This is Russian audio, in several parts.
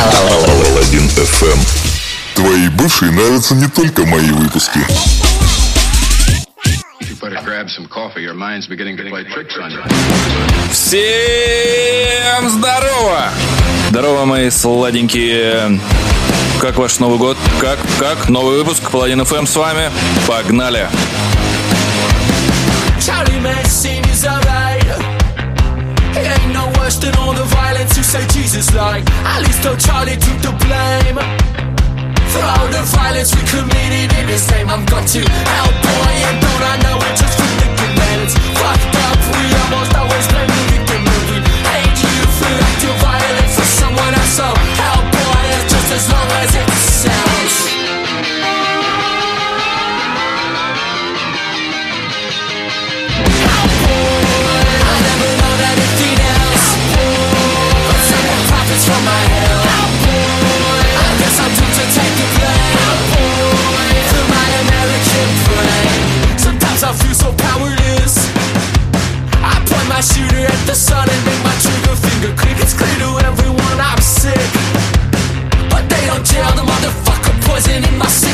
Паладин FM. Твои бывшие нравятся не только мои выпуски. Всем здорово! Здорово, мои сладенькие. Как ваш Новый год? Как? Как? Новый выпуск Паладин ФМ с вами. Погнали! Charlie Manson is alright. Than all the violence you say Jesus like. At least though Charlie took the blame. For all the violence we committed in his name, I'm got to help boy, and don't I know it just from the commandments. Fucked up, we almost always blame the victim. Hate you for acting violent for someone else, so help boy, it's just as long as it sells. Poison in my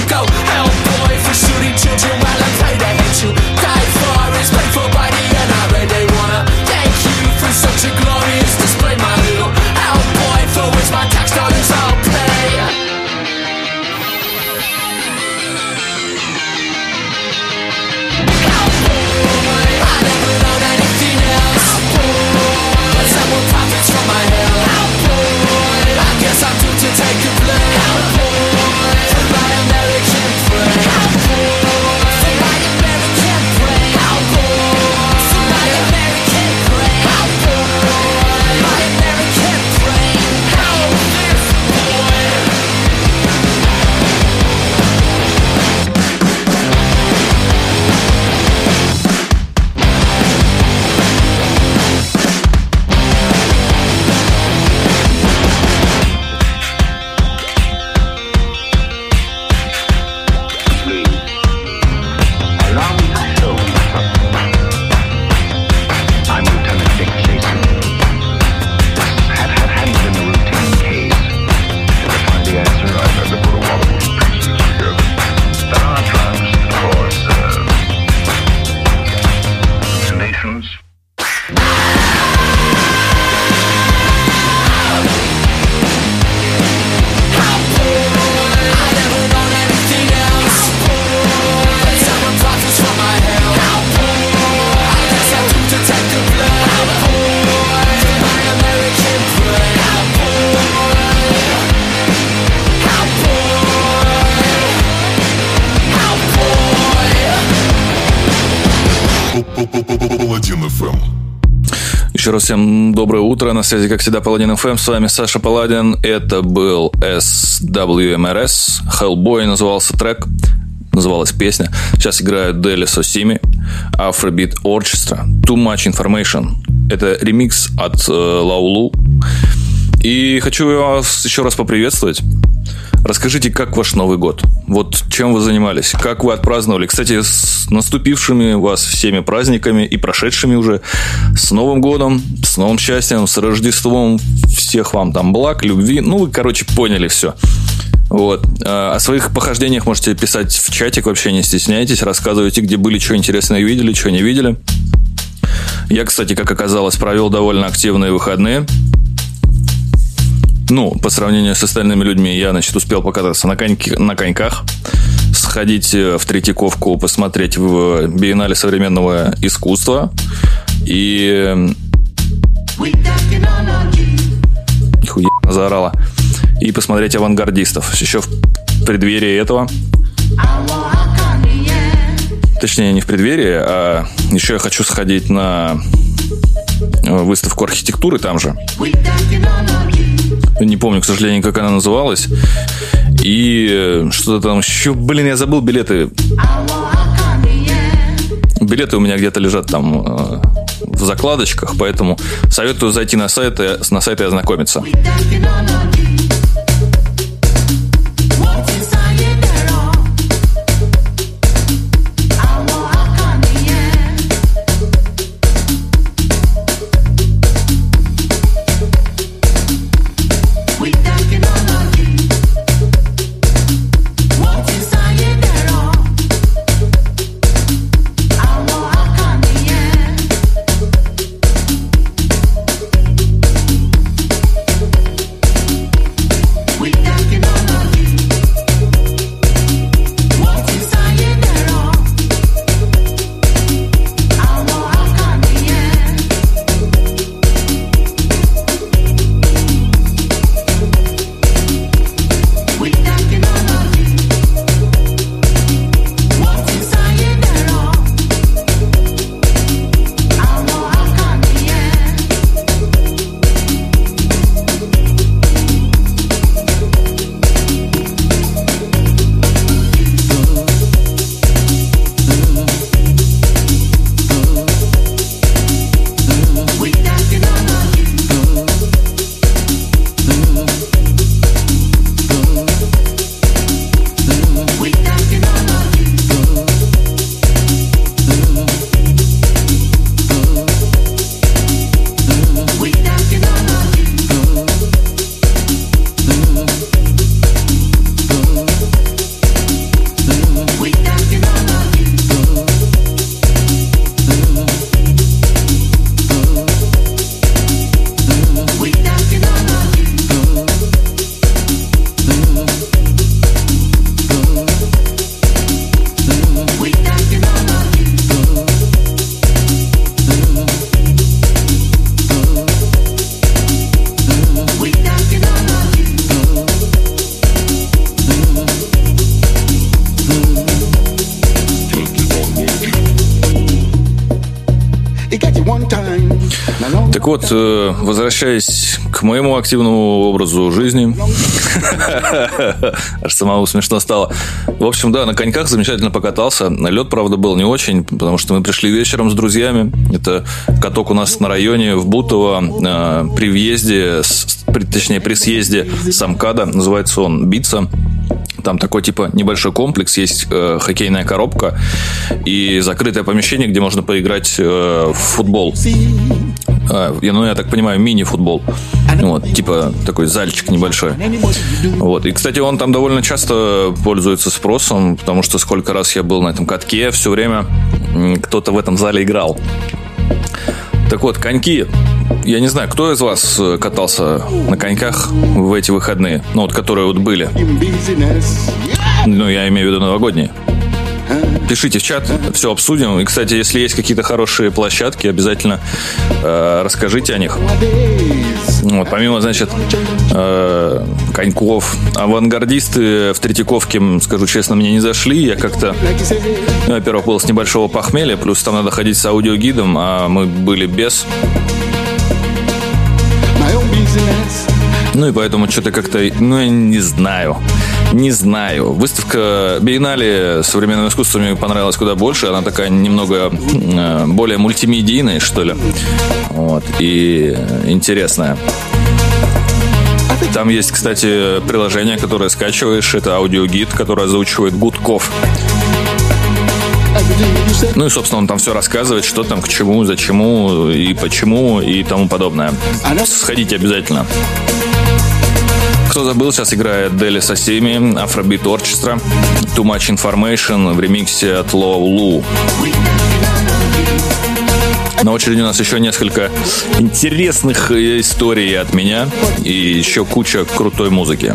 доброе утро. На связи, как всегда, Паладин ФМ. С вами Саша Паладин. Это был SWMRS. Hellboy назывался трек. Называлась песня. Сейчас играют Дели Сосими, Afrobeat Orchestra, Too Much Information. Это ремикс от э, Лаулу. И хочу вас еще раз поприветствовать. Расскажите, как ваш Новый год? Вот чем вы занимались? Как вы отпраздновали? Кстати, с наступившими вас всеми праздниками и прошедшими уже. С Новым годом, с новым счастьем, с Рождеством. Всех вам там благ, любви. Ну, вы, короче, поняли все. Вот. А, О своих похождениях можете писать в чатик, вообще не стесняйтесь. Рассказывайте, где были, что интересное видели, что не видели. Я, кстати, как оказалось, провел довольно активные выходные. Ну, по сравнению с остальными людьми, я, значит, успел покататься на, коньки, на коньках, сходить э, в Третьяковку, посмотреть в биеннале современного искусства. И... Нихуя заорала. И посмотреть авангардистов. Еще в преддверии этого Точнее, не в преддверии, а еще я хочу сходить на э, выставку архитектуры там же. Не помню, к сожалению, как она называлась. И э, что-то там еще... Блин, я забыл билеты. Билеты у меня где-то лежат там э, в закладочках, поэтому советую зайти на сайт, и- на сайт и ознакомиться. Э, возвращаясь к моему активному образу жизни, аж самому смешно стало. В общем, да, на коньках замечательно покатался. Лед, правда, был не очень, потому что мы пришли вечером с друзьями. Это каток у нас на районе в Бутово э, при въезде, точнее, при съезде с Амкада. Называется он «Битца». Там такой типа небольшой комплекс, есть э, хоккейная коробка и закрытое помещение, где можно поиграть э, в футбол. А, я, ну, я так понимаю, мини-футбол. Вот, типа такой зальчик небольшой. Вот. И, кстати, он там довольно часто пользуется спросом, потому что сколько раз я был на этом катке, все время кто-то в этом зале играл. Так вот, коньки. Я не знаю, кто из вас э, катался на коньках в эти выходные? Ну, вот которые вот были. Ну, я имею в виду новогодние. Пишите в чат, все обсудим. И, кстати, если есть какие-то хорошие площадки, обязательно э, расскажите о них. Вот, помимо, значит, э, коньков, авангардисты в Третьяковке, скажу честно, мне не зашли. Я как-то, ну, во-первых, был с небольшого похмелья, плюс там надо ходить с аудиогидом, а мы были без. Ну и поэтому что-то как-то, ну я не знаю. Не знаю. Выставка Биеннале современного искусства мне понравилась куда больше. Она такая немного э, более мультимедийная, что ли. Вот. И интересная. Там есть, кстати, приложение, которое скачиваешь. Это аудиогид, который озвучивает Гудков. Ну и, собственно, он там все рассказывает, что там, к чему, зачему и почему и тому подобное. Сходите обязательно. Кто забыл, сейчас играет Дели Сосими, Afrobeat Orchestra, Too Much Information в ремиксе от Low Lu. На очереди у нас еще несколько интересных э, историй от меня и еще куча крутой музыки.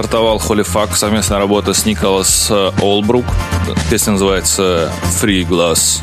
Стартовал Холифак, совместная работа с Николас Олбрук. Песня называется Free Glass.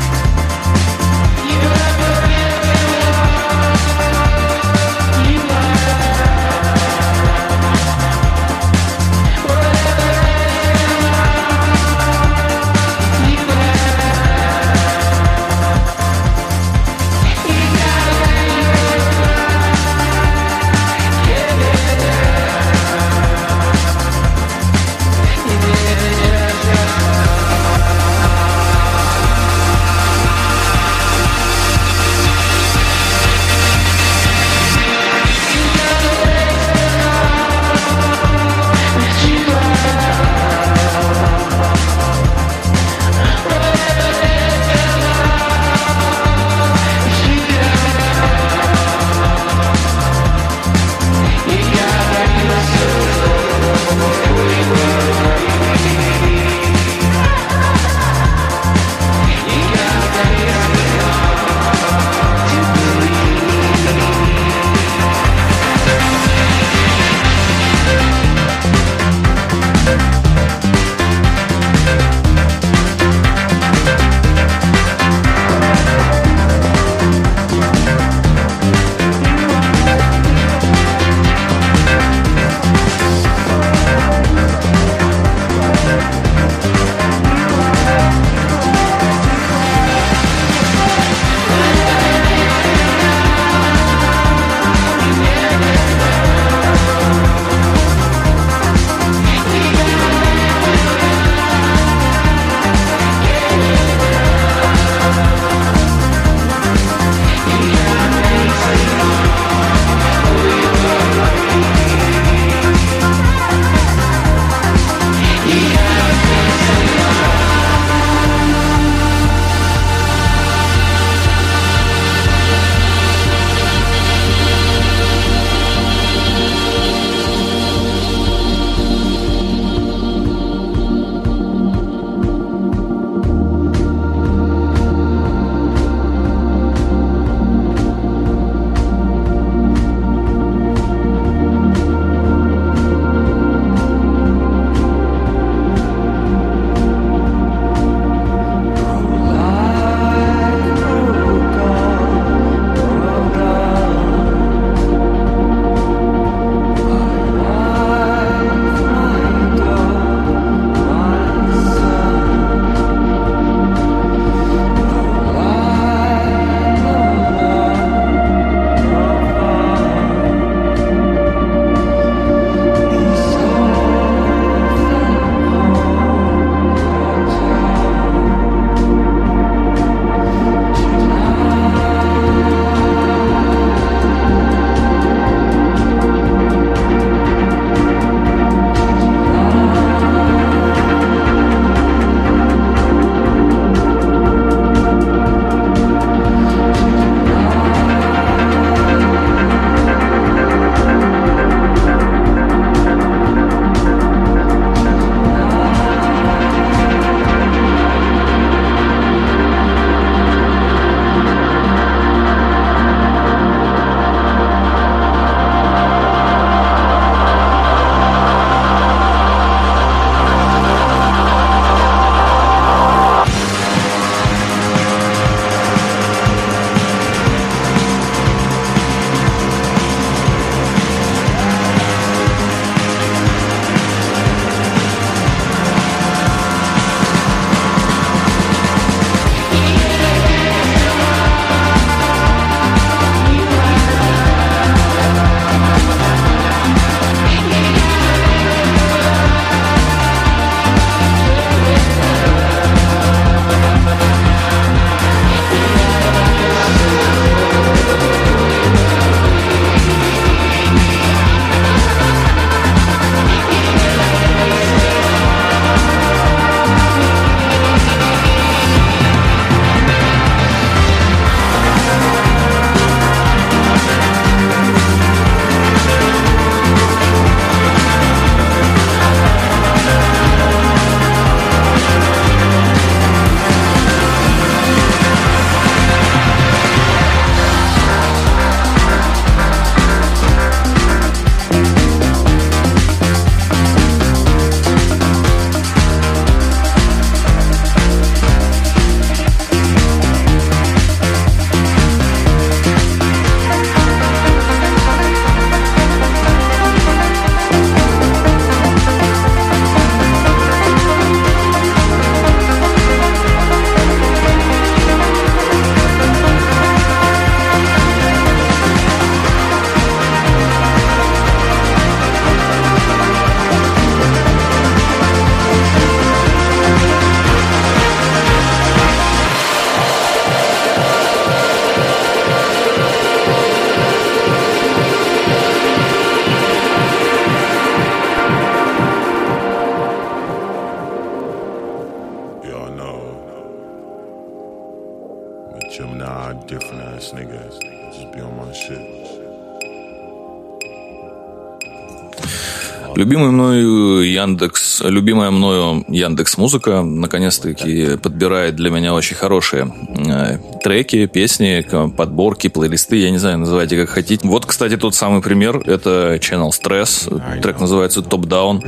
Любимый мною Яндекс, любимая мною Яндекс Музыка наконец-таки подбирает для меня очень хорошие э, треки, песни, подборки, плейлисты, я не знаю, называйте как хотите. Вот, кстати, тот самый пример, это Channel Stress, трек называется Top Down,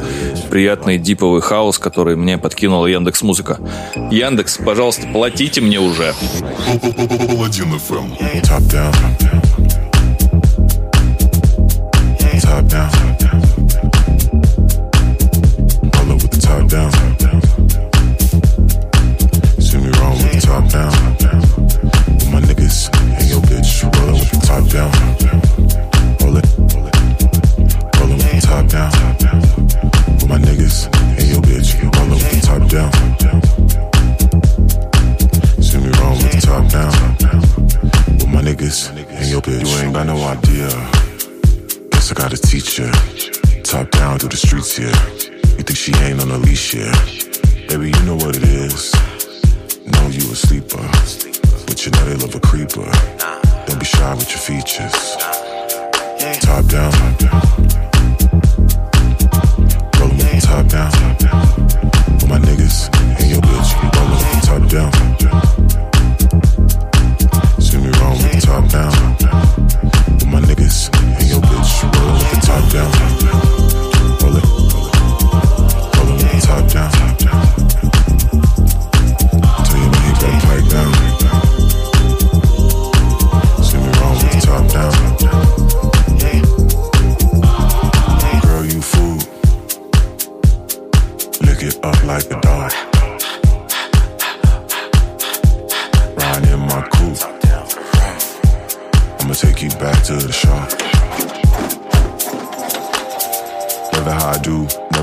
приятный диповый хаос, который мне подкинула Яндекс Музыка. Яндекс, пожалуйста, платите мне уже. Паладин FM. Top down. Top down. upside down. bitches. Top down. Top down.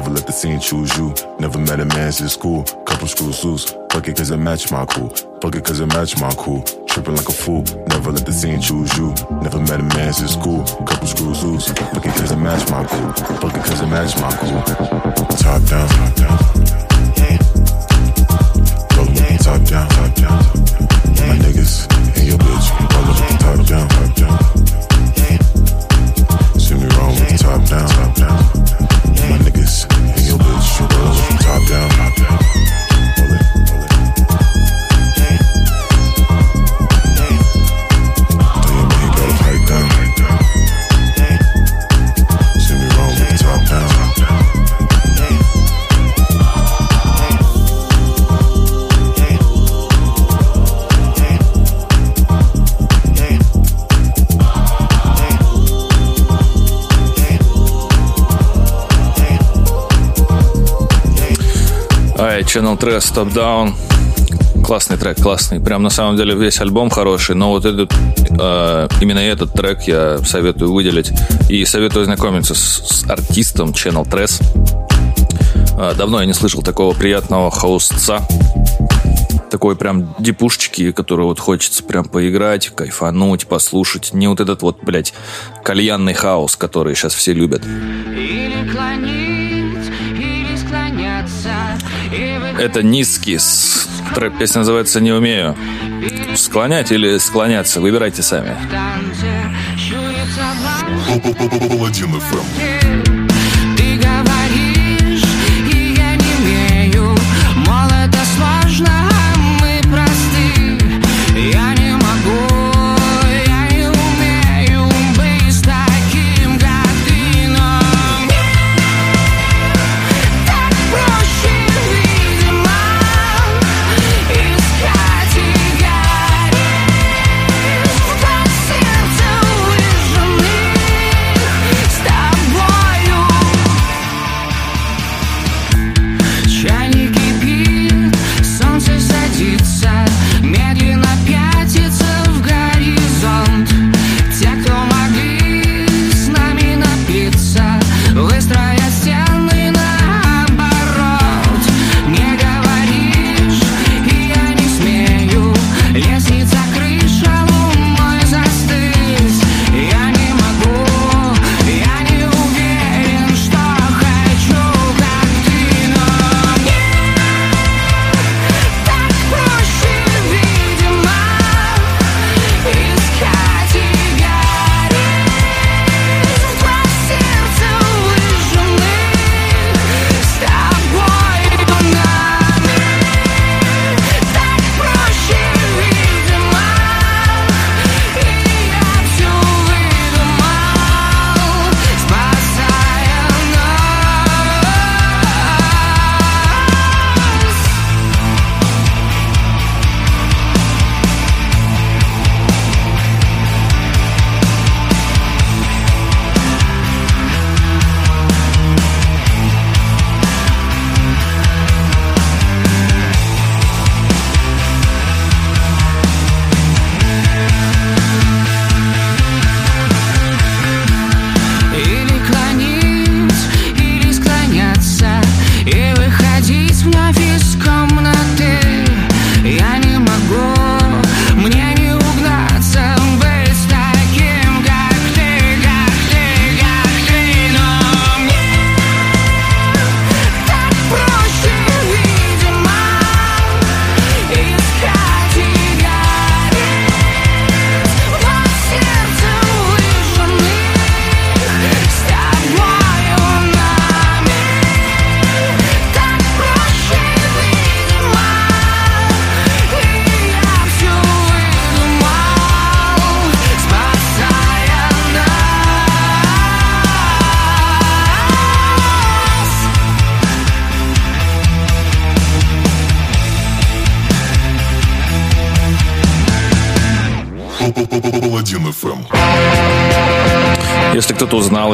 Never let the scene choose you. Never met a man since school, couple screws loose. Fuck it cause it match my cool, fuck it cause it match my cool. Tripping like a fool, never let the scene choose you. Never met a man since school, couple screws loose. Fuck it cause it match my cool, fuck it cause it match my cool. Top down, top down. The top down, top down. My niggas and your bitch, with the top down, top down. See me wrong with the top down, top down. From top down. Channel Tress Top Down. Классный трек, классный. Прям на самом деле весь альбом хороший, но вот этот, э, именно этот трек я советую выделить. И советую ознакомиться с, с артистом Channel Tress. Э, давно я не слышал такого приятного хаусца. Такой прям дипушечки, который вот хочется прям поиграть, кайфануть, послушать. Не вот этот вот, блядь, кальянный хаос, который сейчас все любят. Или клонить, Это низкий. с- Трек песня называется «Не умею». Склонять или склоняться, выбирайте сами. Паладин FM.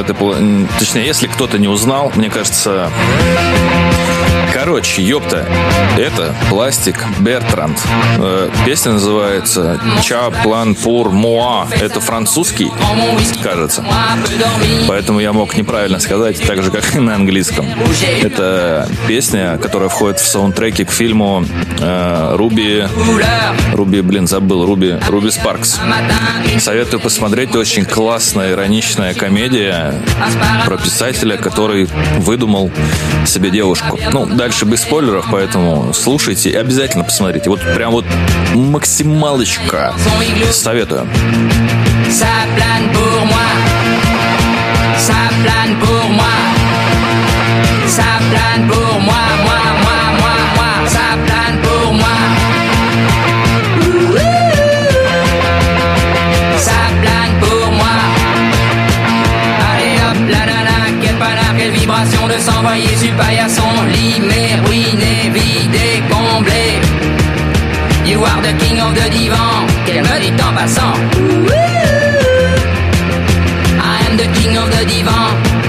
Это, точнее, если кто-то не узнал, мне кажется, короче, ёпта, это пластик Бертранд. Э, Песня называется Ча план пур муа. Это французский, кажется. Поэтому я мог неправильно сказать, так же, как и на английском. Это песня, которая входит в саундтреки к фильму э, Руби... Руби, блин, забыл. Руби, Руби Спаркс. Советую посмотреть. Очень классная, ироничная комедия про писателя, который выдумал себе девушку. Ну, дальше без спойлеров, поэтому слушайте и обязательно посмотрите. Вот прям вот максималочка. Советую. Ça plane pour moi. Moi. Moi, moi, de s'envoyer sur paillasson. Limé, ruiné, vidé, comblé. You are the king of the divan. Qu'elle me dit en passant? I am the king of the divan.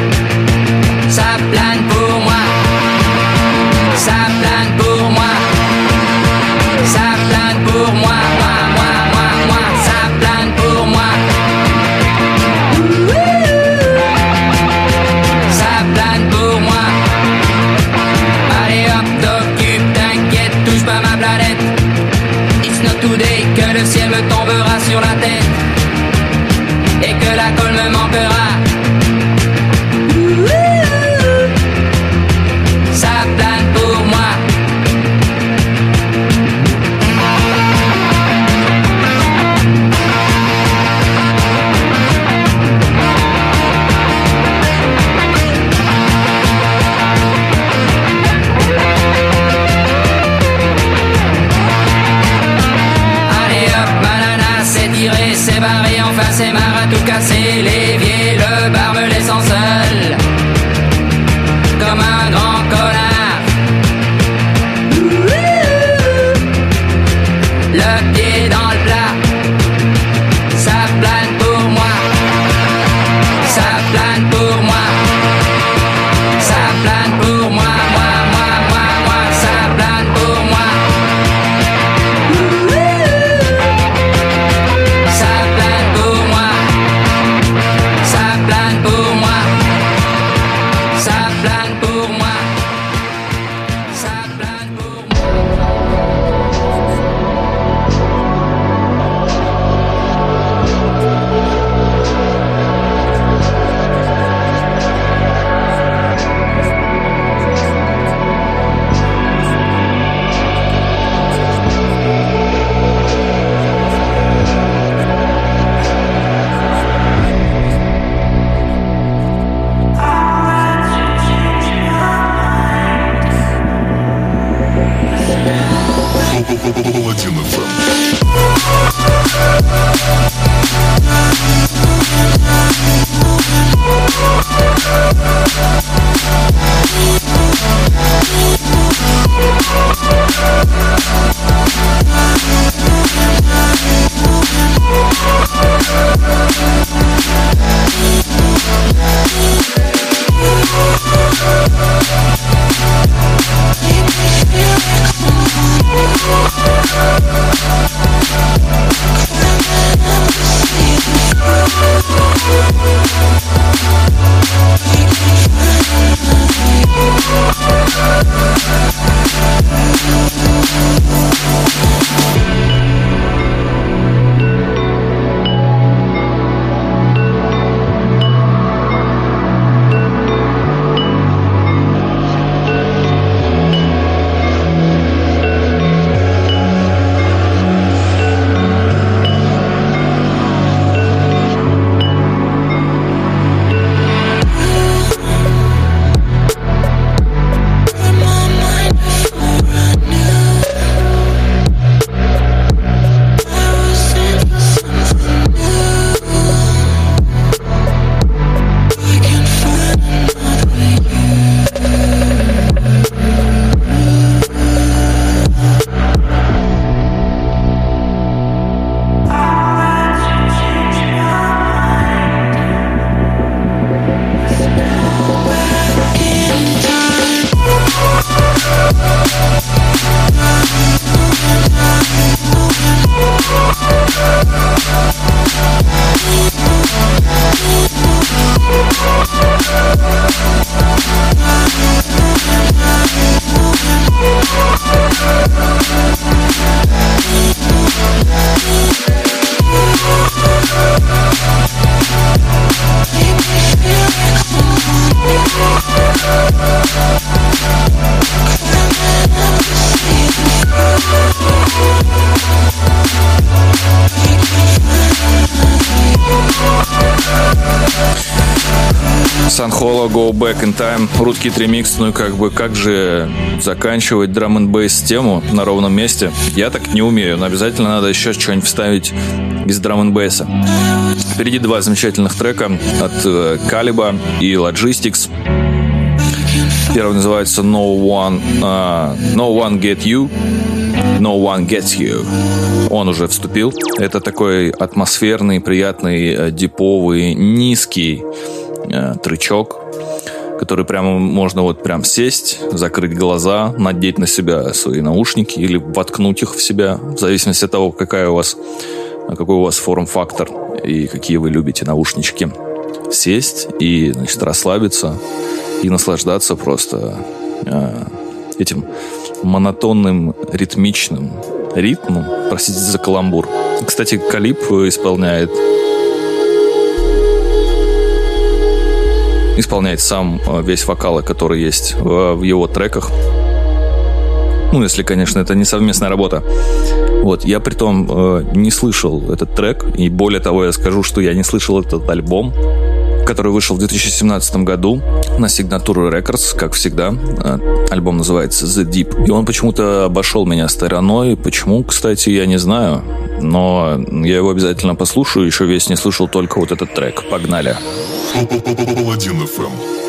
Rootkit ремикс, ну и как бы, как же заканчивать драм н тему на ровном месте? Я так не умею, но обязательно надо еще что-нибудь вставить без драм н. Впереди два замечательных трека от Калиба и Logistics. Первый называется No One, uh, no one Get You, No One Gets You. Он уже вступил. Это такой атмосферный, приятный, э, диповый, низкий э, трючок, который прямо можно вот прям сесть, закрыть глаза, надеть на себя свои наушники или воткнуть их в себя, в зависимости от того, какая у вас, какой у вас форм-фактор и какие вы любите наушнички. Сесть и, значит, расслабиться и наслаждаться просто э, этим монотонным, ритмичным ритмом. Простите за каламбур. Кстати, Калип исполняет исполняет сам э, весь вокал, который есть в, в его треках. Ну, если, конечно, это не совместная работа. Вот, я при том э, не слышал этот трек, и более того, я скажу, что я не слышал этот альбом, который вышел в 2017 году на Signature Records, как всегда. Э, альбом называется The Deep. И он почему-то обошел меня стороной. Почему, кстати, я не знаю. Но я его обязательно послушаю. Еще весь не слышал только вот этот трек. Погнали. Паладин FM.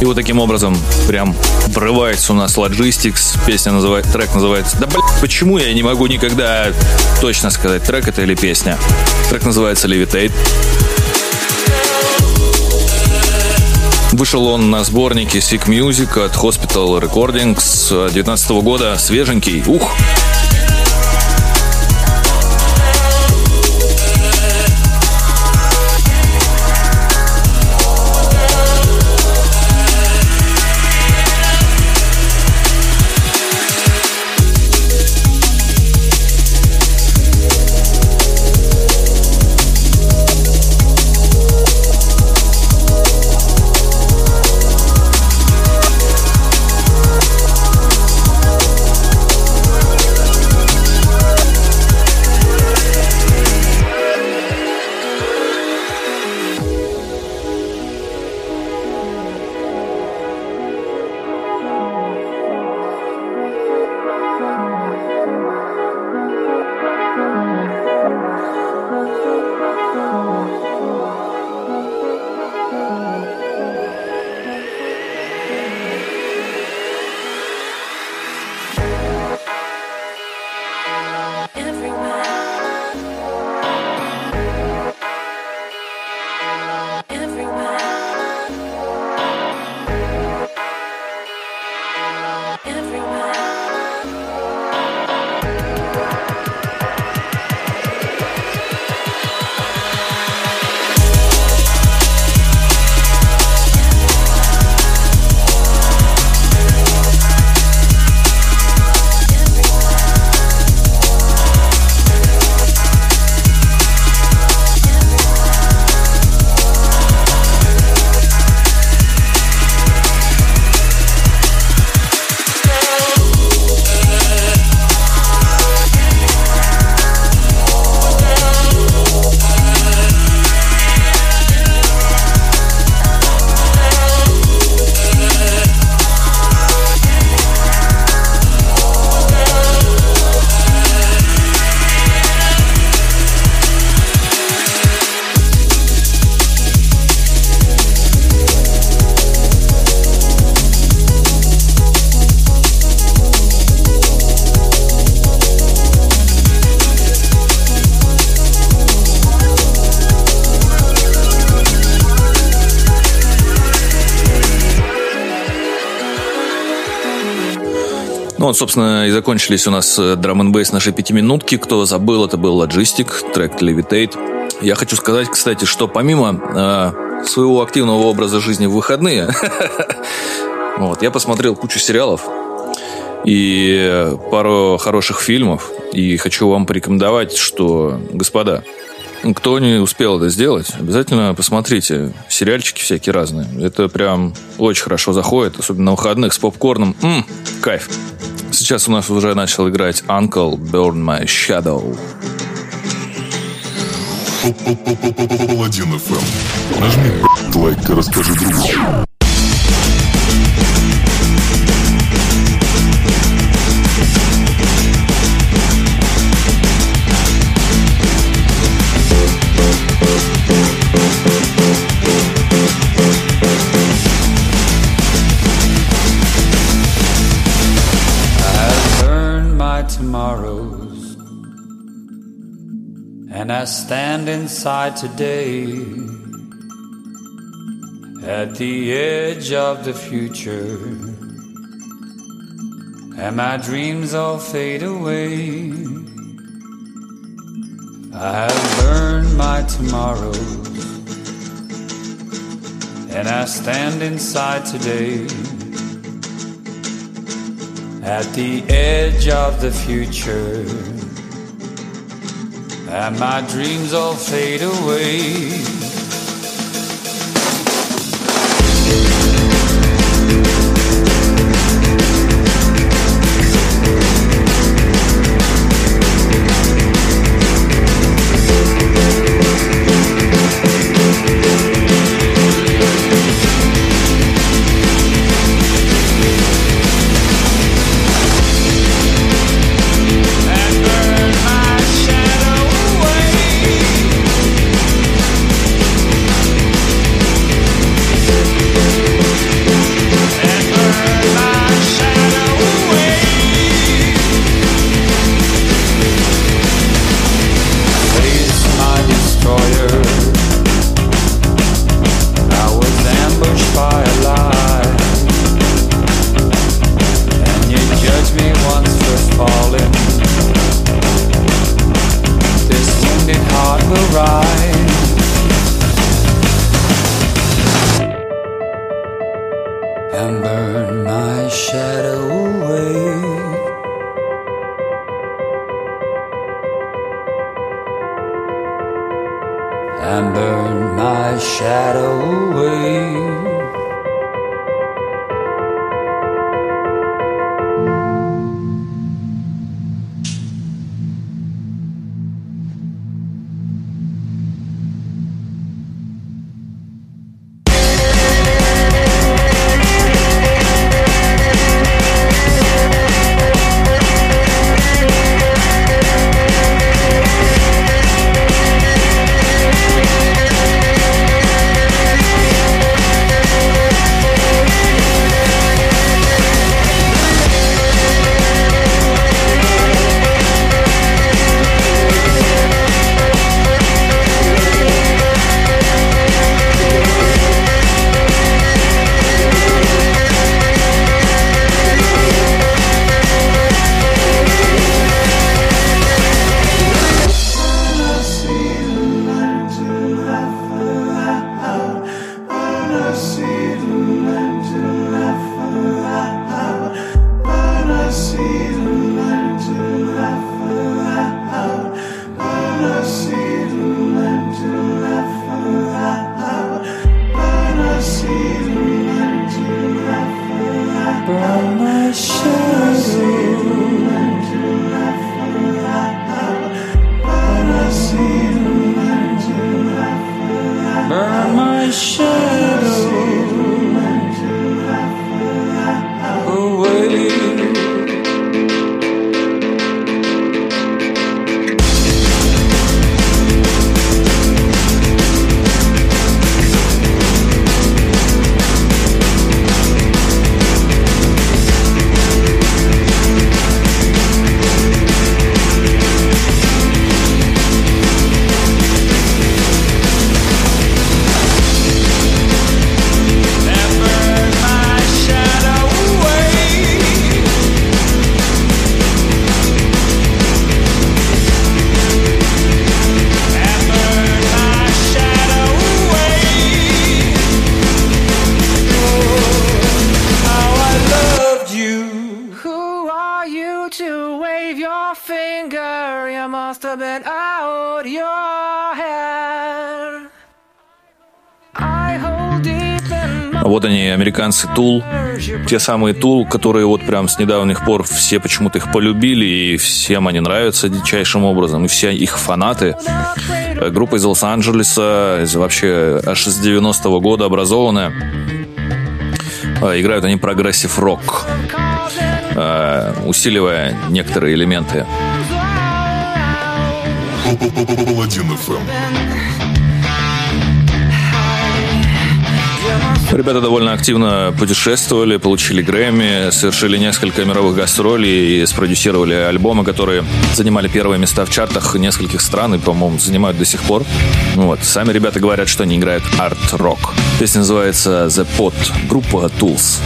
И вот таким образом прям врывается у нас Logistics. Песня называется, трек называется... Да, блин, почему я не могу никогда точно сказать, трек это или песня? Трек называется Levitate. Вышел он на сборнике Sick Music от Hospital Recordings 2019 года. Свеженький. Ух! Вот, собственно, и закончились у нас драм н нашей пятиминутки. Кто забыл, это был Logistic, трек Levitate. Я хочу сказать, кстати, что помимо э, своего активного образа жизни в выходные, вот, я посмотрел кучу сериалов и пару хороших фильмов. И хочу вам порекомендовать, что, господа, кто не успел это сделать, обязательно посмотрите. Сериальчики всякие разные. Это прям очень хорошо заходит, особенно на выходных с попкорном. М, кайф. Сейчас у нас уже начал играть Uncle Burn My Shadow. Нажми лайк и расскажи другу. And I stand inside today at the edge of the future, and my dreams all fade away. I have learned my tomorrows, and I stand inside today at the edge of the future. And my dreams all fade away. Американцы Tool. Те самые Tool, которые вот прям с недавних пор все почему-то их полюбили, и всем они нравятся дичайшим образом, и все их фанаты. Э, Группа из Лос-Анджелеса, вообще аж с 90-го года образованная. Э, Играют они прогрессив рок, э, усиливая некоторые элементы. Ребята довольно активно путешествовали, получили Грэмми, совершили несколько мировых гастролей и спродюсировали альбомы, которые занимали первые места в чартах нескольких стран и, по-моему, занимают до сих пор. Вот. Сами ребята говорят, что они играют арт-рок. Песня называется The Pot, группа Tools.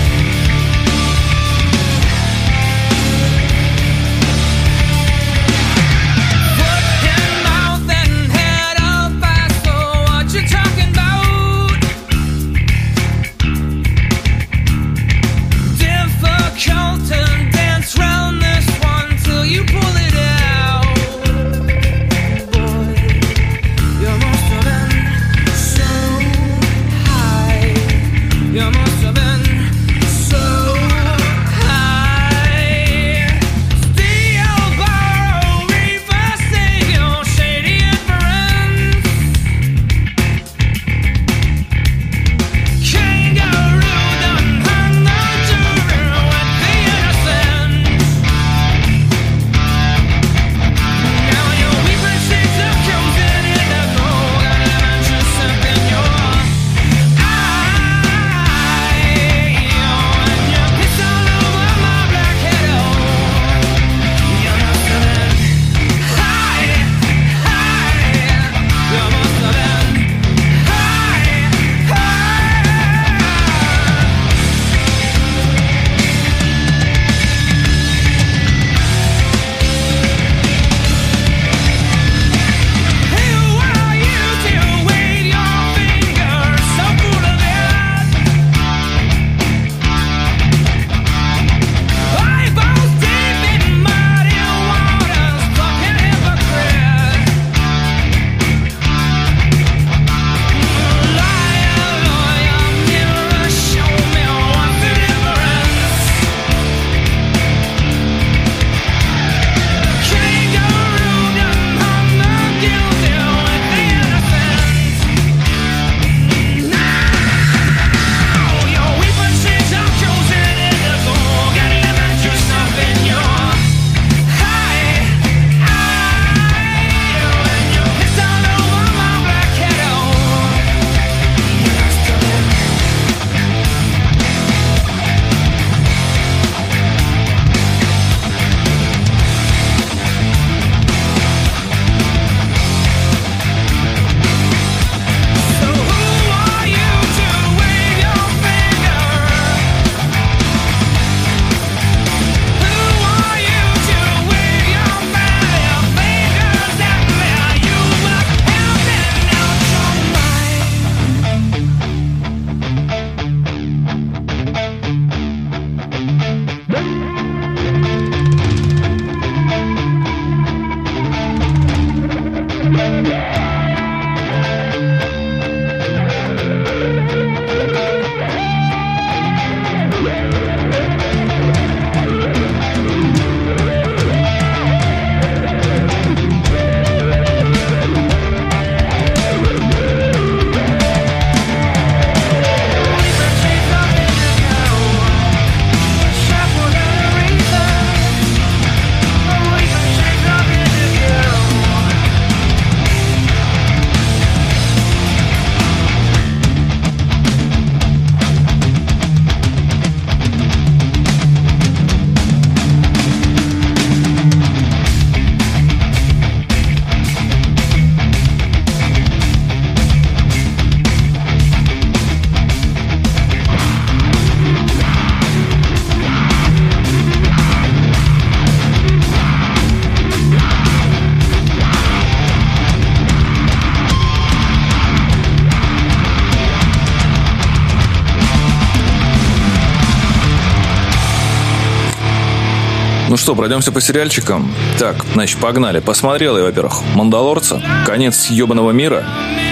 Что, пройдемся по сериальчикам. Так, значит, погнали. Посмотрел я, во-первых, «Мандалорца», «Конец ебаного мира»,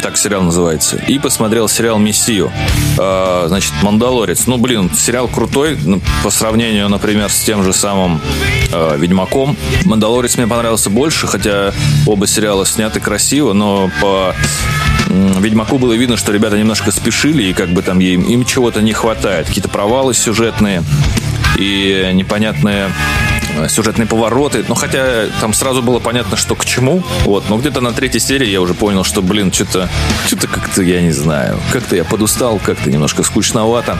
так сериал называется, и посмотрел сериал «Мессию». А, значит, «Мандалорец». Ну, блин, сериал крутой ну, по сравнению, например, с тем же самым а, «Ведьмаком». «Мандалорец» мне понравился больше, хотя оба сериала сняты красиво, но по Ведьмаку было видно, что ребята немножко спешили, и как бы там им, им чего-то не хватает. Какие-то провалы сюжетные и непонятные э, сюжетные повороты. Ну, хотя там сразу было понятно, что к чему. Вот. Но где-то на третьей серии я уже понял, что, блин, что-то что-то как-то, я не знаю, как-то я подустал, как-то немножко скучновато.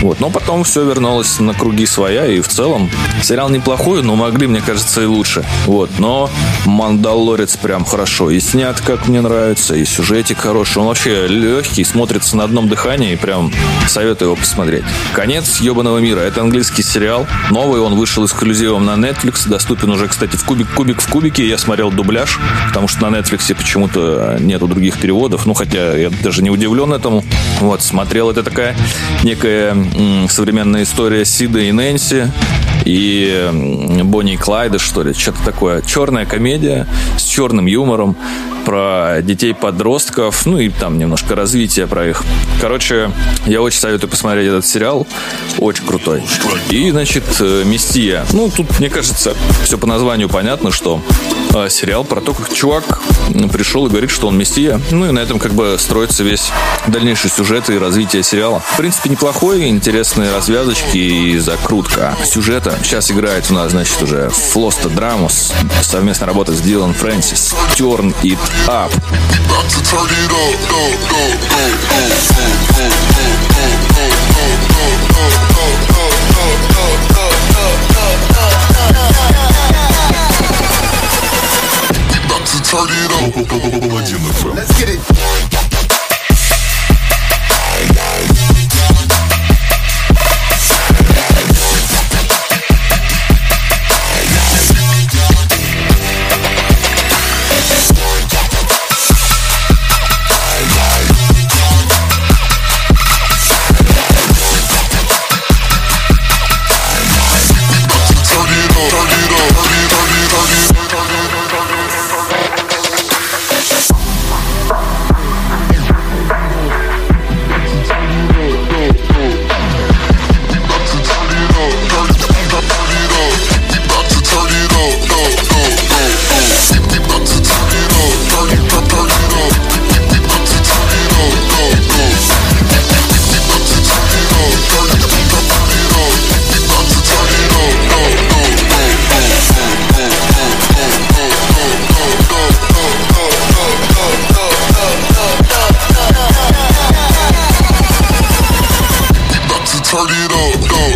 Вот. Но потом все вернулось на круги своя, и в целом сериал неплохой, но могли, мне кажется, и лучше. Вот. Но «Мандалорец» прям хорошо и снят, как мне нравится, и сюжетик хороший. Он вообще легкий, смотрится на одном дыхании, и прям советую его посмотреть. «Конец ебаного мира» — это английский сериал. Новый он вышел эксклюзивом на Netflix, доступен уже, кстати, в кубик, кубик в кубике. Я смотрел дубляж, потому что на Netflix почему-то нету других переводов. Ну, хотя я даже не удивлен этому. Вот, смотрел. Это такая некая м, современная история Сида и Нэнси и Бонни и Клайда, что ли, что-то такое. Черная комедия с черным юмором про детей-подростков, ну и там немножко развития про их. Короче, я очень советую посмотреть этот сериал. Очень крутой. И, значит, э, Мессия. Ну, тут, мне кажется, все по названию понятно, что э, сериал про то, как чувак пришел и говорит, что он Мессия. Ну и на этом как бы строится весь дальнейший сюжет и развитие сериала. В принципе, неплохой, интересные развязочки и закрутка сюжета. Сейчас играет у нас, значит, уже Флоста Драмус. Совместная работа с Дилан Фрэнсис. up. About to turn it up. Let's get it.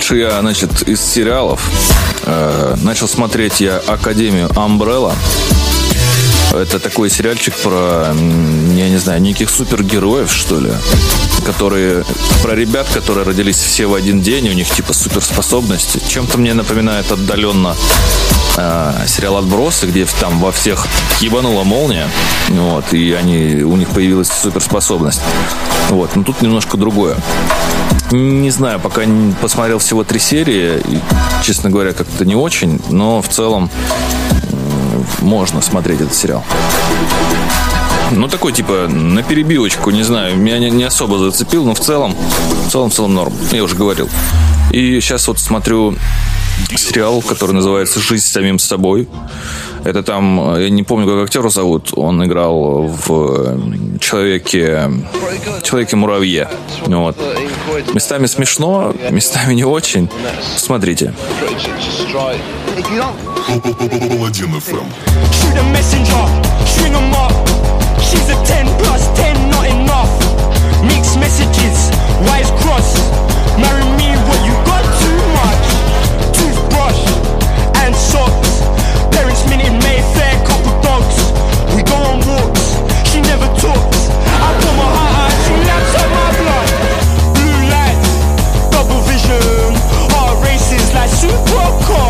Дальше я, значит, из сериалов э, начал смотреть я Академию Umbrella. Это такой сериальчик про, я не знаю, неких супергероев, что ли, которые, про ребят, которые родились все в один день, у них типа суперспособности. Чем-то мне напоминает отдаленно э, сериал «Отбросы», где там во всех ебанула молния, вот, и они, у них появилась суперспособность. Вот, но тут немножко другое. Не знаю, пока не посмотрел всего три серии, и, честно говоря, как-то не очень, но в целом можно смотреть этот сериал. Ну, такой, типа, на перебивочку, не знаю, меня не, не особо зацепил, но в целом, в целом, в целом норм, я уже говорил. И сейчас вот смотрю сериал, который называется «Жизнь с самим собой». Это там, э, я не помню, как актера зовут, он играл в э, «Человеке... Человеке-муравье». Вот. Местами смешно, местами не очень. Смотрите. Marry me with She broke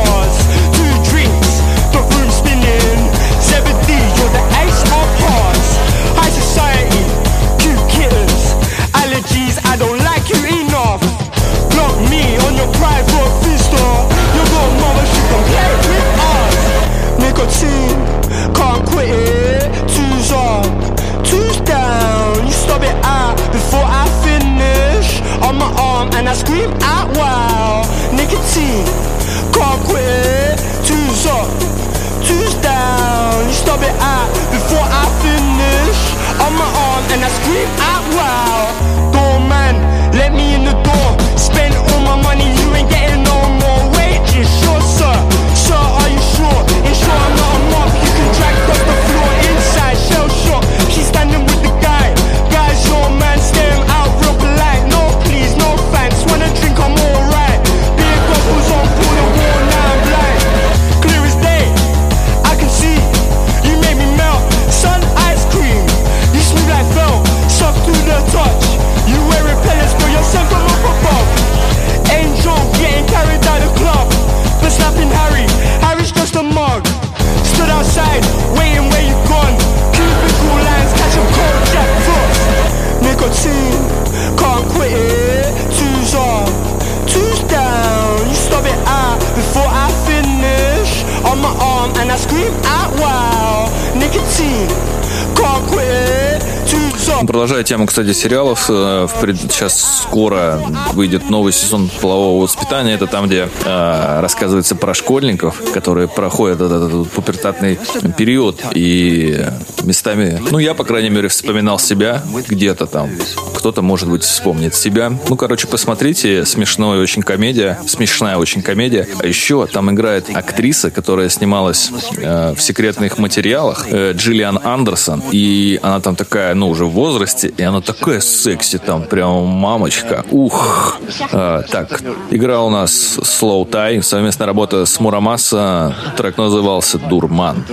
продолжая тему, кстати, сериалов, э, сейчас скоро выйдет новый сезон полового воспитания. Это там, где э, рассказывается про школьников, которые проходят этот, этот пубертатный период. И местами, ну, я, по крайней мере, вспоминал себя где-то там. Кто-то, может быть, вспомнит себя. Ну, короче, посмотрите, смешная очень комедия, смешная очень комедия. А еще там играет актриса, которая снималась э, в секретных материалах, э, Джиллиан Андерсон, и она там такая, ну, уже в возрасте, и она такая секси там, прям мамочка. Ух! Э, так, игра у нас Slow Tie, совместная работа с Мурамаса, трек назывался «Дурман».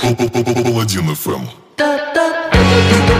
Паладин ФМ.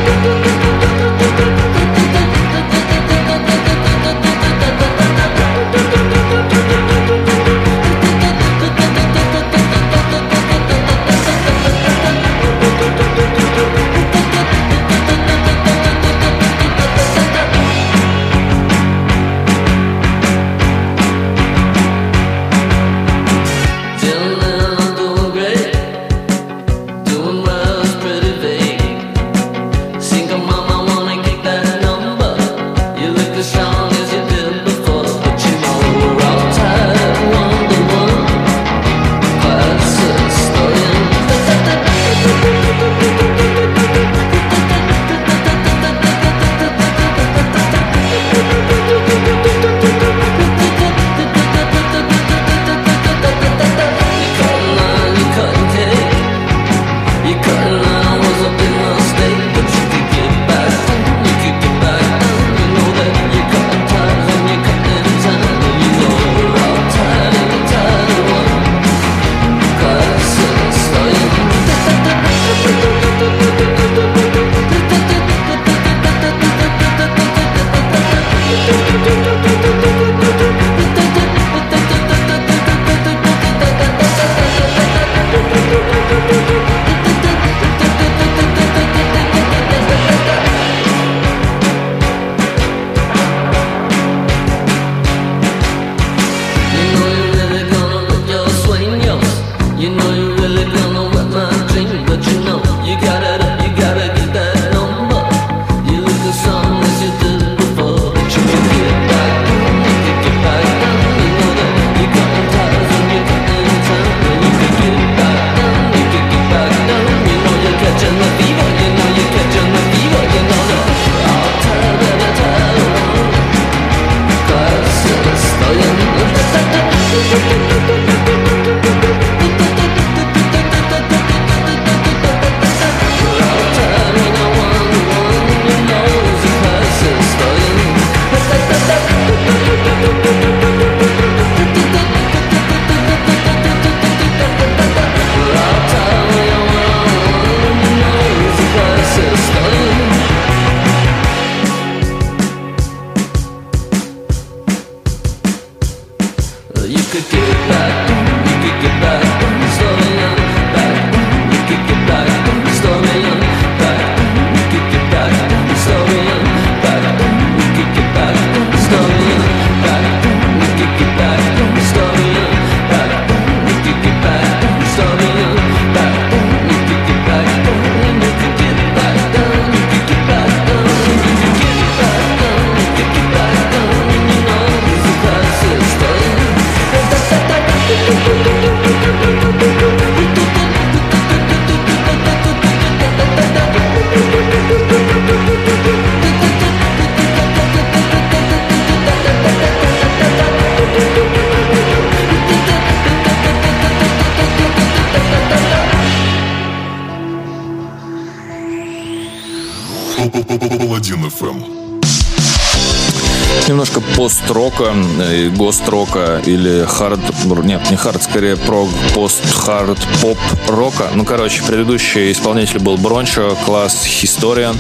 Э, гост-рока или хард... Нет, не хард, скорее прог, пост-хард, поп-рока. Ну, короче, предыдущий исполнитель был Брончо, класс Historian.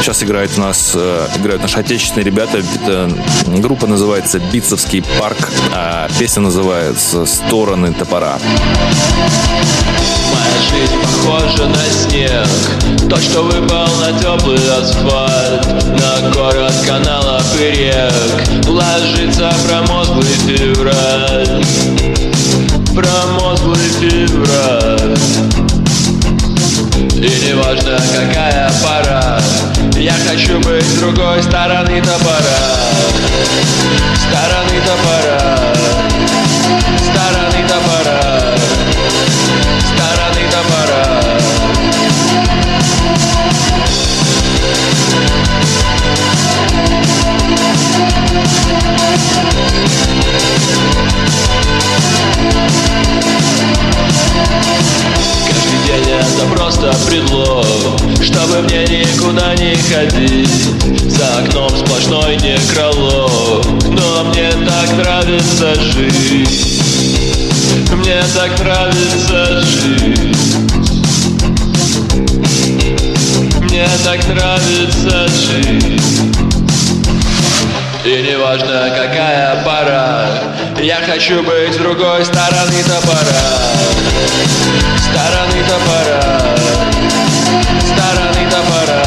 Сейчас играет у нас, играют наши отечественные ребята. Это, группа называется Битцевский парк, а песня называется «Стороны топора». Моя жизнь похожа на снег То, что выпал на теплый асфальт На город каналов и рек Ложится промозглый февраль Промозглый февраль И неважно какая пора Я хочу быть с другой стороны топора. Стороны топора. Стороны топора. Стороны топора Каждый день это просто предлог Чтобы мне никуда не ходить. За окном сплошной некролог Но мне так нравится жить. Мне так нравится жить. Мне так нравится жить Неважно какая пора Я хочу быть с другой стороны топора. Стороны топора. Стороны топора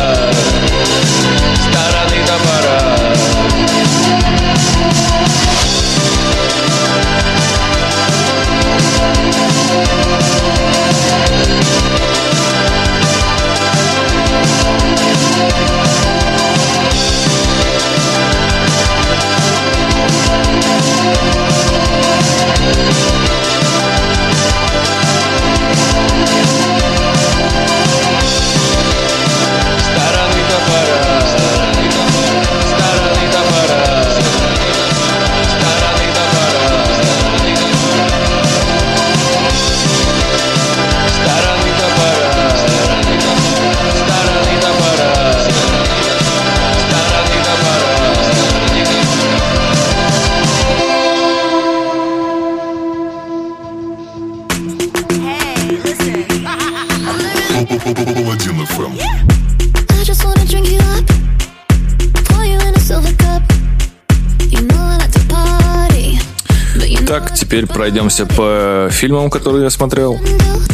пройдемся по фильмам, которые я смотрел.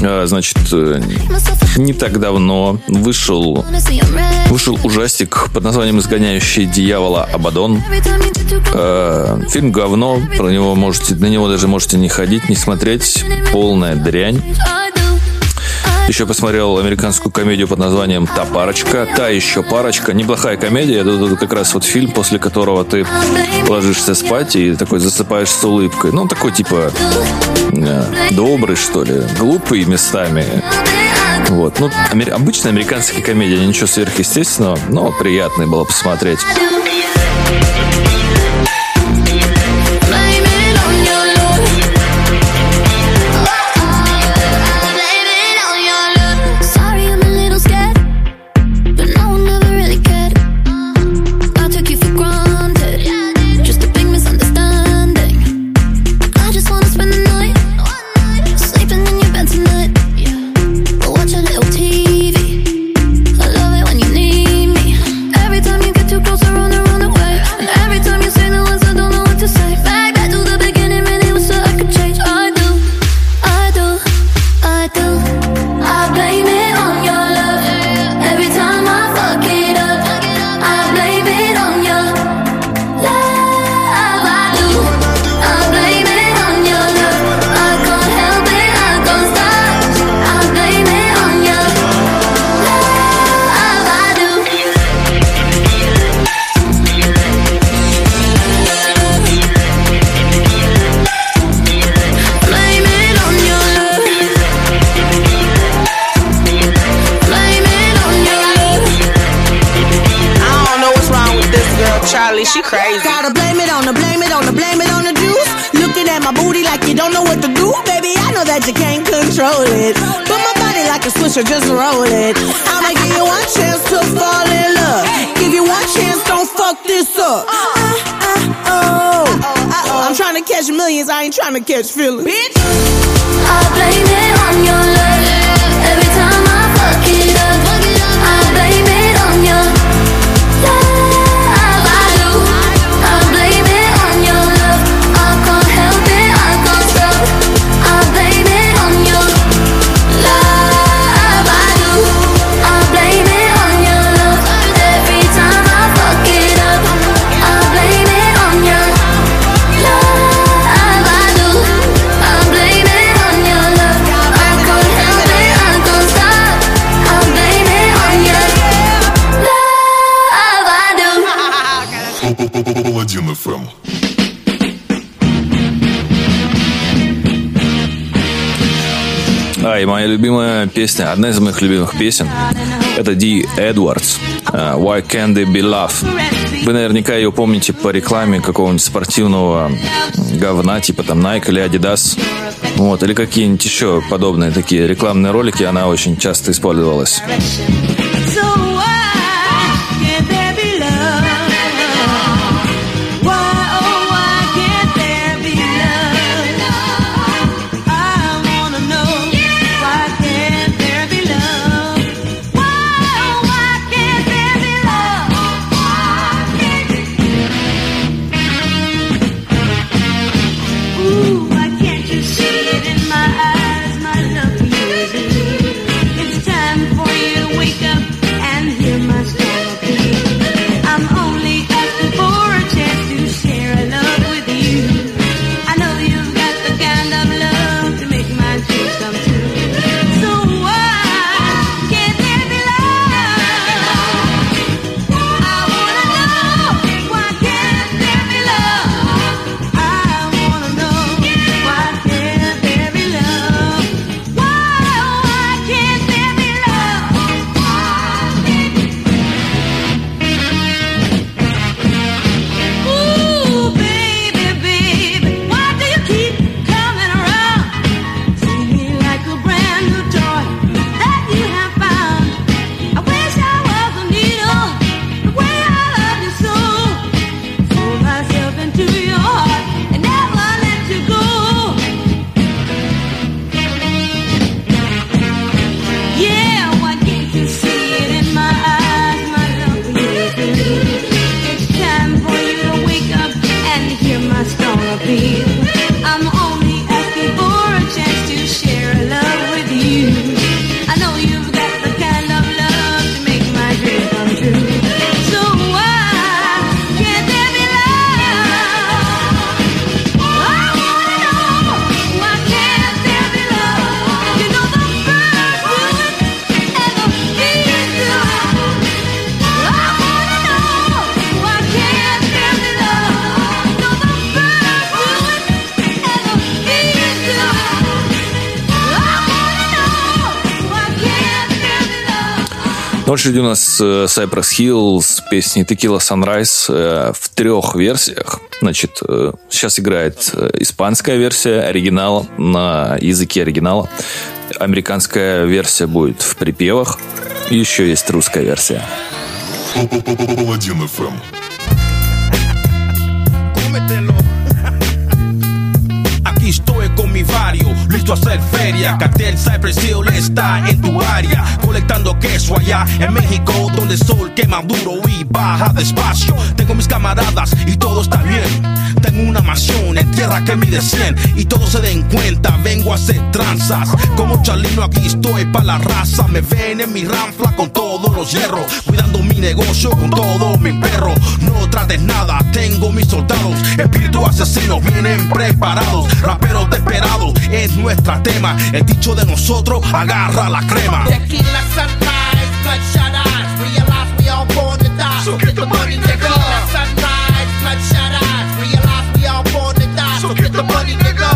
А, Значит, э, не так давно вышел, вышел ужастик под названием «Изгоняющий дьявола Абадон». Э, Фильм говно, про него можете, на него даже можете не ходить, не смотреть. Полная дрянь. Еще посмотрел американскую комедию под названием «Та парочка». Та еще парочка. Неплохая комедия. Это, как раз вот фильм, после которого ты ложишься спать и такой засыпаешь с улыбкой. Ну, такой типа э, добрый, что ли. Глупый местами. Вот. Ну, амер- обычная американская комедия. Ничего сверхъестественного, но приятно было посмотреть. Песня, одна из моих любимых песен, это Ди Эдвардс, э, Why Can't They Be Love. Вы наверняка ее помните по рекламе какого-нибудь спортивного говна, типа там Nike или Adidas. Вот, или какие-нибудь еще подобные такие рекламные ролики, она очень часто использовалась. На очереди у нас э, Cypress Hill с песней Tequila Sunrise э, в трех версиях. Значит, э, сейчас играет испанская версия оригинала на языке оригинала. Американская версия будет в припевах. И еще есть русская версия. Паладин ФМ. cómetelo. Aquí estoy con mi vario, listo a hacer feria. Cartel Cypress Hill está en tu área, colectando queso allá en México, donde el sol quema duro y baja despacio. Tengo mis camaradas y todo está bien. Tengo una mansión en tierra que mide 100 y todos se den cuenta, vengo a hacer tranzas. Como Chalino aquí estoy pa' la raza, me ven en mi ranfla con todos los hierros, cuidando mi negocio con todo mi perro. No trates nada, tengo mis soldados, espíritu asesinos vienen preparados, raperos desesperados es nuestra tema. El dicho de nosotros agarra la crema. Tequila sunrise, bloodshot eyes. Realize we all born to die. So get the money, nigga. Tequila sunrise, bloodshot eyes. Realize we all born to die. So get the money, nigga.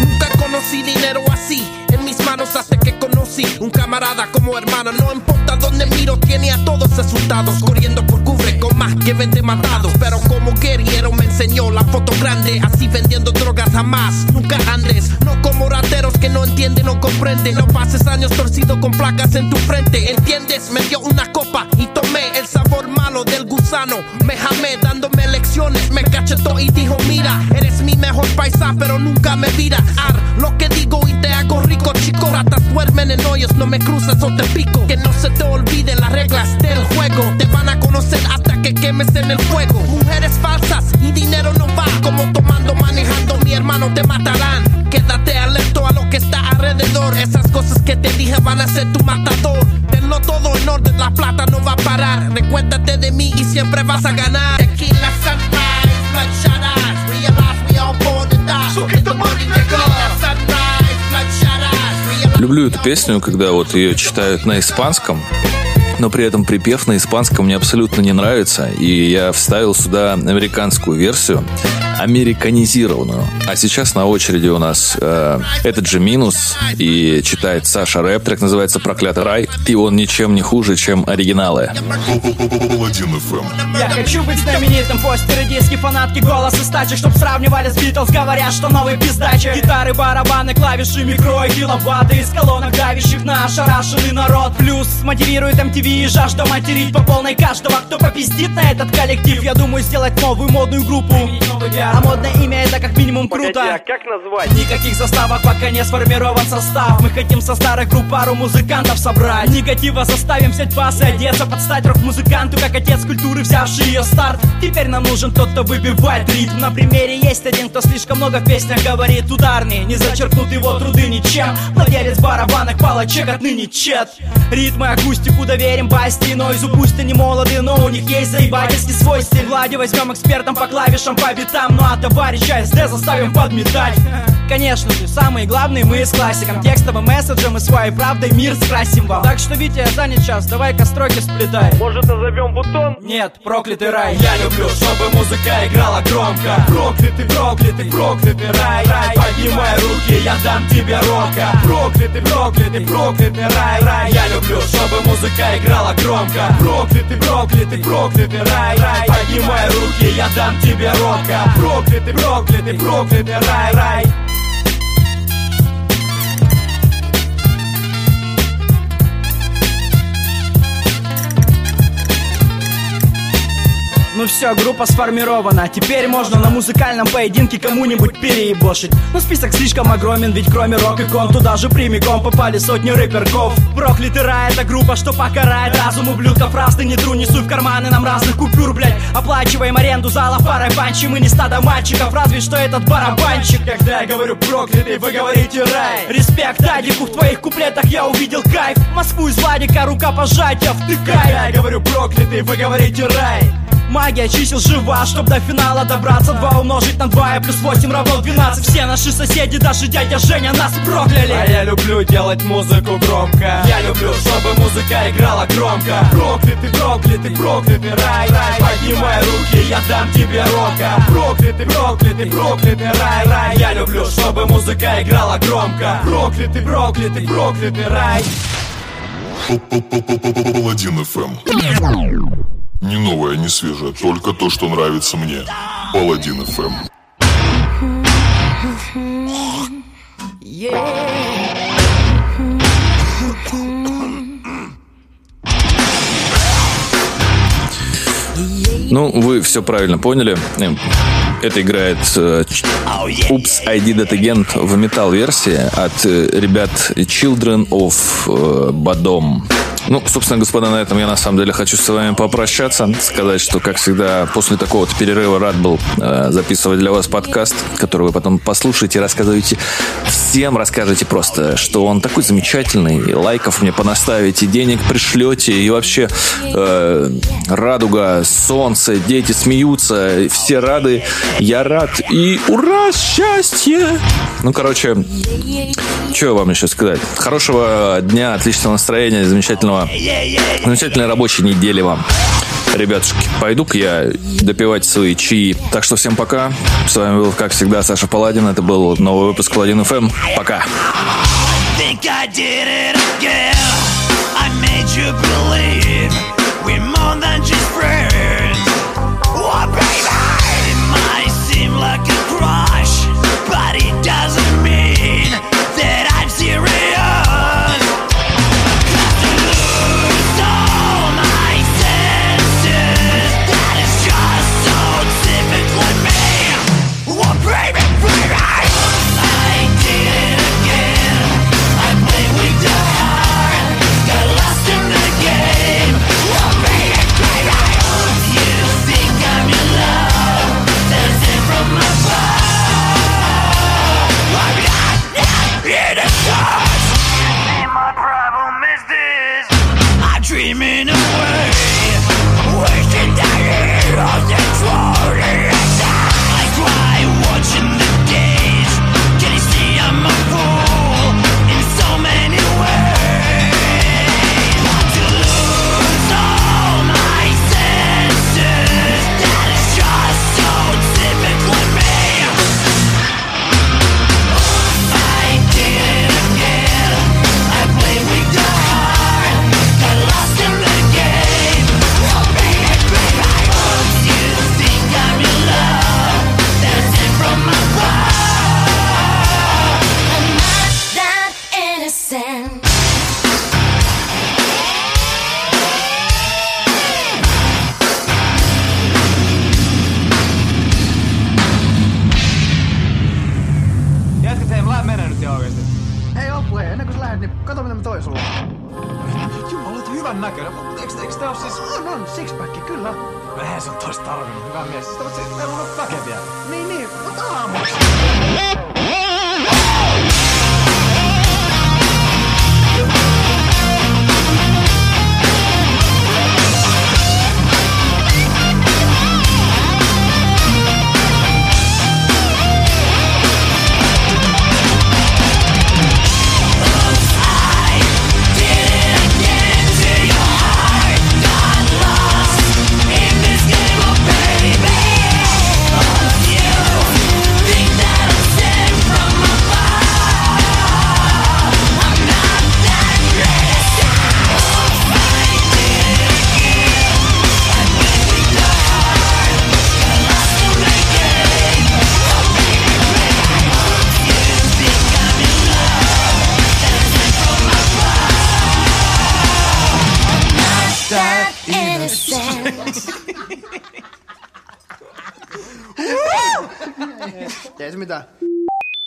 Nunca conocí dinero así. En mis manos hasta que conocí un camarada como hermano. No importa dónde miro, tiene a todos asustados. Corriendo por cubre con más que levemente matado. Pero como guerrero me enseñó la foto grande. Así vendiendo drogas jamás, nunca andes. No como rateros que no entienden o comprenden. No pases años torcido con placas en tu frente. ¿Entiendes? Me dio una copa y tomé el sabor malo del gusano. Me jamé dándome lecciones. Me cachetó y dijo: Mira, eres mi mejor paisa, pero nunca me viras. Ar, lo que digo y te hago rico, chico. Ratas duermen en hoyos, no me cruces o te pico. Que no se te olviden las reglas del juego. Te van a conocer hasta que quemes en el fuego. Mujeres falsas y dinero no va. Como tomando, manejando, mi hermano te matarán. Quédate alerto a lo que está alrededor. Esas cosas que te dije van a ser tu matador. Tenlo todo en orden, la plata no va a parar. Recuérdate de mí y siempre vas a ganar. Tequila sunrise, bloodshot eyes. Realize we all born to die. So get the money, Tequila sunrise, bloodshot eyes. Realize Люблю эту песню, когда вот ее читают на испанском, но при этом припев на испанском мне абсолютно не нравится, и я вставил сюда американскую версию, американизированную. А сейчас на очереди у нас э, этот же минус, и читает Саша рэп, трек называется «Проклятый рай», и он ничем не хуже, чем оригиналы. Я хочу быть знаменитым Постеры, диски, фанатки, голос и стачек Чтоб сравнивали с Битлз Говорят, что новый пиздачи Гитары, барабаны, клавиши, микро и киловатты Из колонок давящих на ошарашенный народ Плюс мотивирует MTV и жажда материть По полной каждого, кто попиздит на этот коллектив. Я думаю сделать новую модную группу. А модное имя это как минимум круто. а как назвать? Никаких заставок, пока не сформирован состав. Мы хотим со старых групп пару музыкантов собрать. Негатива заставим взять бас и одеться Под стать рок-музыканту, как отец культуры, взявший ее старт. Теперь нам нужен тот, кто выбивает ритм. На примере есть один, кто слишком много в песнях говорит Ударный, не зачеркнут его труды ничем. Владелец барабанок, палочек отныне чет. Ритмы, акустику доверим Басти и Нойзу Пусть они молоды, но у них есть заебательский свой стиль Влади возьмем экспертом по клавишам, по битам. Ну а товарища СД заставим подметать Конечно же, самые главные мы с классиком. Текстовым месседжем и своей правдой мир скрасим вам. Так что, Витя, занят час, давай-ка строки сплетай. Может назовем бутон? Нет, проклятый рай. Я люблю, чтобы музыка играла громко. Проклятый, проклятый, проклятый рай, рай Поднимай руки, я дам тебе рока. Проклятый, проклятый, проклятый рай, рай Я люблю, чтобы музыка играла громко. Проклятый, проклятый, проклятый рай, рай Поднимай руки, я дам тебе рока. Проклятый, проклятый, проклятый рай, рай Ну все, группа сформирована. Теперь можно на музыкальном поединке кому-нибудь переебошить Но список слишком огромен, ведь кроме рок-икон Туда же прямиком попали сотни рэперков. Проклятый рай, это группа, что покарает разум. Ублюдков Раз ты не тру, не суй в карманы нам разных купюр, блять Оплачиваем аренду зала парой панчи Мы не стадо мальчиков, разве что этот барабанщик. Когда я говорю проклятый, вы говорите рай Респект Адику, в твоих куплетах я увидел кайф. Москву из Владика, рука пожатия, втыкай. Когда я говорю проклятый, вы говорите рай Магия чисел жива, чтоб до финала добраться. Два умножить на два и плюс восемь равно 12 Все наши соседи, даже дядя Женя нас прокляли. А я люблю делать музыку громко. Я люблю, чтобы музыка играла громко. Проклятый, проклятый, проклятый рай, рай Поднимай руки, я дам тебе рока. Проклятый, проклятый, проклятый рай, рай. Я люблю, чтобы музыка играла громко. Проклятый, проклятый, проклятый рай. Паладин ФМ. Не новое, не свежее, только то, что нравится мне. Паладин ФМ. Ну, вы все правильно поняли. Эм, Это играет э, Oops, I Did It Again в метал-версии от э, ребят Children of э, Bodom. Ну, собственно, господа, на этом я на самом деле хочу с вами попрощаться. Сказать, что, как всегда, после такого вот перерыва рад был э, записывать для вас подкаст, который вы потом послушаете, рассказываете всем, расскажете просто, что он такой замечательный, лайков мне понаставите, денег пришлете, и вообще э, радуга, солнце, дети смеются, все рады, я рад, и ура, счастье! Ну, короче, что вам еще сказать? Хорошего дня, отличного настроения, замечательного, замечательной рабочей недели вам. Ребятушки, пойду-ка я допивать свои чаи. Так что всем пока. С вами был, как всегда, Саша Паладин. Это был новый выпуск Паладин ФМ. Пока. we're more than just friends.